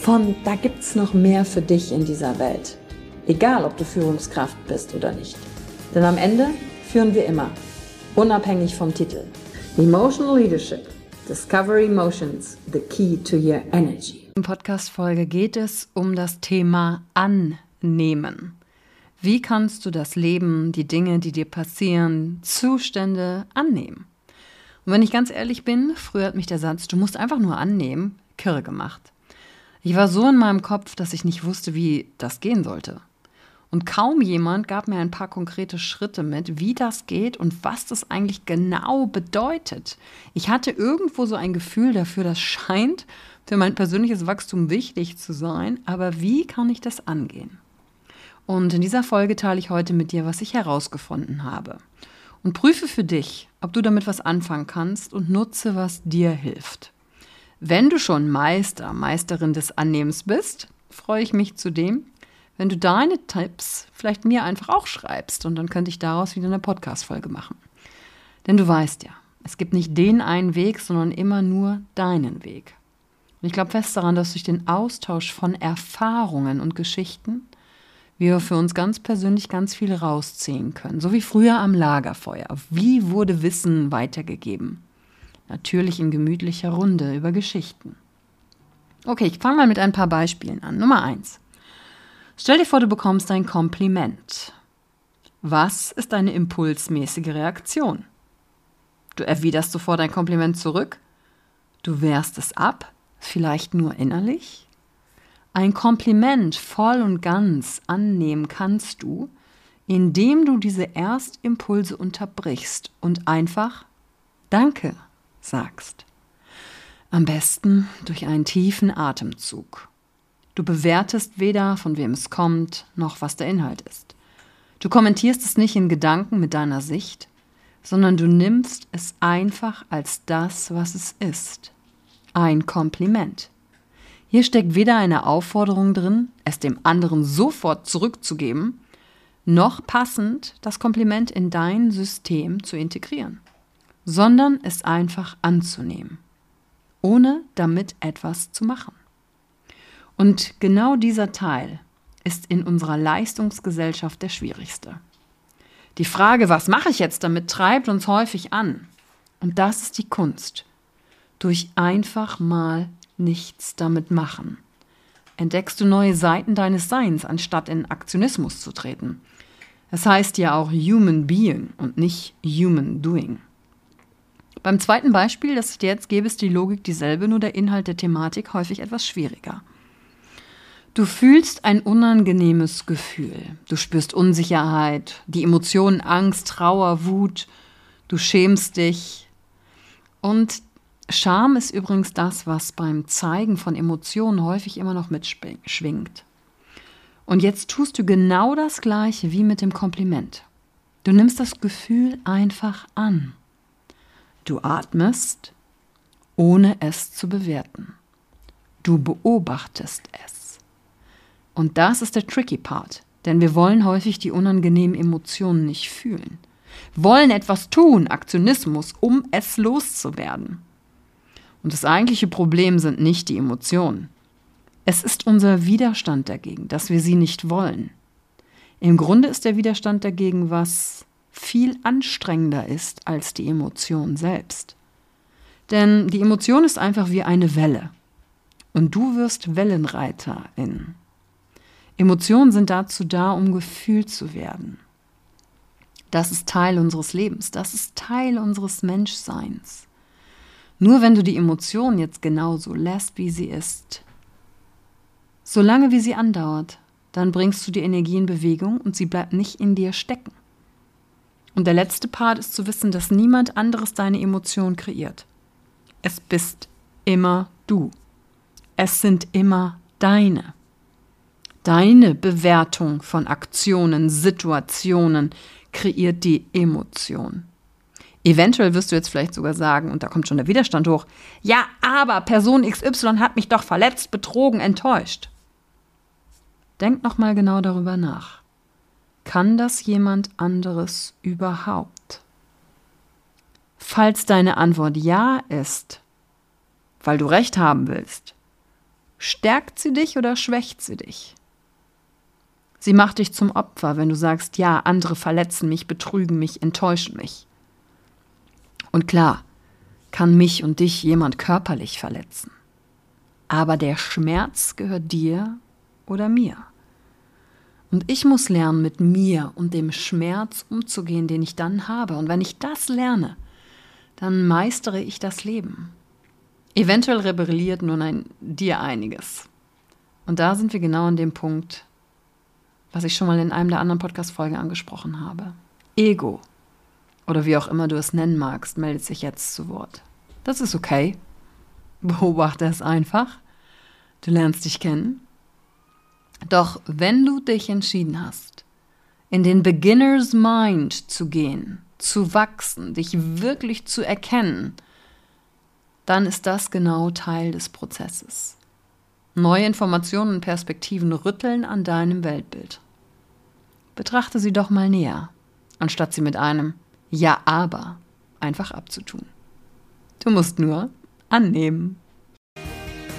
von da gibt's noch mehr für dich in dieser Welt. Egal, ob du Führungskraft bist oder nicht. Denn am Ende führen wir immer, unabhängig vom Titel. Emotional Leadership. Discover Emotions, the key to your energy. In Podcast-Folge geht es um das Thema Annehmen. Wie kannst du das Leben, die Dinge, die dir passieren, Zustände annehmen? Und wenn ich ganz ehrlich bin, früher hat mich der Satz, du musst einfach nur annehmen, kirre gemacht. Ich war so in meinem Kopf, dass ich nicht wusste, wie das gehen sollte. Und kaum jemand gab mir ein paar konkrete Schritte mit, wie das geht und was das eigentlich genau bedeutet. Ich hatte irgendwo so ein Gefühl dafür, das scheint für mein persönliches Wachstum wichtig zu sein, aber wie kann ich das angehen? Und in dieser Folge teile ich heute mit dir, was ich herausgefunden habe. Und prüfe für dich, ob du damit was anfangen kannst und nutze, was dir hilft. Wenn du schon Meister, Meisterin des Annehmens bist, freue ich mich zudem, wenn du deine Tipps vielleicht mir einfach auch schreibst und dann könnte ich daraus wieder eine Podcast-Folge machen. Denn du weißt ja, es gibt nicht den einen Weg, sondern immer nur deinen Weg. Und ich glaube fest daran, dass durch den Austausch von Erfahrungen und Geschichten wir für uns ganz persönlich ganz viel rausziehen können. So wie früher am Lagerfeuer. Wie wurde Wissen weitergegeben? Natürlich in gemütlicher Runde über Geschichten. Okay, ich fange mal mit ein paar Beispielen an. Nummer eins. Stell dir vor, du bekommst ein Kompliment. Was ist deine impulsmäßige Reaktion? Du erwiderst sofort ein Kompliment zurück? Du wehrst es ab? Vielleicht nur innerlich? Ein Kompliment voll und ganz annehmen kannst du, indem du diese Erstimpulse unterbrichst und einfach Danke sagst. Am besten durch einen tiefen Atemzug. Du bewertest weder, von wem es kommt, noch was der Inhalt ist. Du kommentierst es nicht in Gedanken mit deiner Sicht, sondern du nimmst es einfach als das, was es ist. Ein Kompliment. Hier steckt weder eine Aufforderung drin, es dem anderen sofort zurückzugeben, noch passend das Kompliment in dein System zu integrieren sondern es einfach anzunehmen, ohne damit etwas zu machen. Und genau dieser Teil ist in unserer Leistungsgesellschaft der schwierigste. Die Frage, was mache ich jetzt damit, treibt uns häufig an. Und das ist die Kunst. Durch einfach mal nichts damit machen. Entdeckst du neue Seiten deines Seins, anstatt in Aktionismus zu treten. Es heißt ja auch Human Being und nicht Human Doing. Beim zweiten Beispiel, das ich dir jetzt gebe, ist die Logik dieselbe, nur der Inhalt der Thematik häufig etwas schwieriger. Du fühlst ein unangenehmes Gefühl. Du spürst Unsicherheit, die Emotionen Angst, Trauer, Wut. Du schämst dich. Und Scham ist übrigens das, was beim Zeigen von Emotionen häufig immer noch mitschwingt. Und jetzt tust du genau das Gleiche wie mit dem Kompliment. Du nimmst das Gefühl einfach an. Du atmest, ohne es zu bewerten. Du beobachtest es. Und das ist der tricky Part. Denn wir wollen häufig die unangenehmen Emotionen nicht fühlen. Wollen etwas tun, Aktionismus, um es loszuwerden. Und das eigentliche Problem sind nicht die Emotionen. Es ist unser Widerstand dagegen, dass wir sie nicht wollen. Im Grunde ist der Widerstand dagegen was viel anstrengender ist als die Emotion selbst. Denn die Emotion ist einfach wie eine Welle. Und du wirst Wellenreiterin. Emotionen sind dazu da, um gefühlt zu werden. Das ist Teil unseres Lebens, das ist Teil unseres Menschseins. Nur wenn du die Emotion jetzt genauso lässt, wie sie ist, solange wie sie andauert, dann bringst du die Energie in Bewegung und sie bleibt nicht in dir stecken. Und der letzte Part ist zu wissen, dass niemand anderes deine Emotion kreiert. Es bist immer du. Es sind immer deine. Deine Bewertung von Aktionen, Situationen kreiert die Emotion. Eventuell wirst du jetzt vielleicht sogar sagen, und da kommt schon der Widerstand hoch, ja, aber Person XY hat mich doch verletzt, betrogen, enttäuscht. Denk noch mal genau darüber nach. Kann das jemand anderes überhaupt? Falls deine Antwort ja ist, weil du recht haben willst, stärkt sie dich oder schwächt sie dich? Sie macht dich zum Opfer, wenn du sagst, ja, andere verletzen mich, betrügen mich, enttäuschen mich. Und klar, kann mich und dich jemand körperlich verletzen. Aber der Schmerz gehört dir oder mir. Und ich muss lernen, mit mir und dem Schmerz umzugehen, den ich dann habe. Und wenn ich das lerne, dann meistere ich das Leben. Eventuell rebelliert nun ein, dir einiges. Und da sind wir genau an dem Punkt, was ich schon mal in einem der anderen Podcast-Folgen angesprochen habe. Ego, oder wie auch immer du es nennen magst, meldet sich jetzt zu Wort. Das ist okay. Beobachte es einfach. Du lernst dich kennen doch wenn du dich entschieden hast, in den Beginner's Mind zu gehen, zu wachsen, dich wirklich zu erkennen, dann ist das genau Teil des Prozesses. Neue Informationen und Perspektiven rütteln an deinem Weltbild. Betrachte sie doch mal näher, anstatt sie mit einem Ja, aber einfach abzutun. Du musst nur annehmen.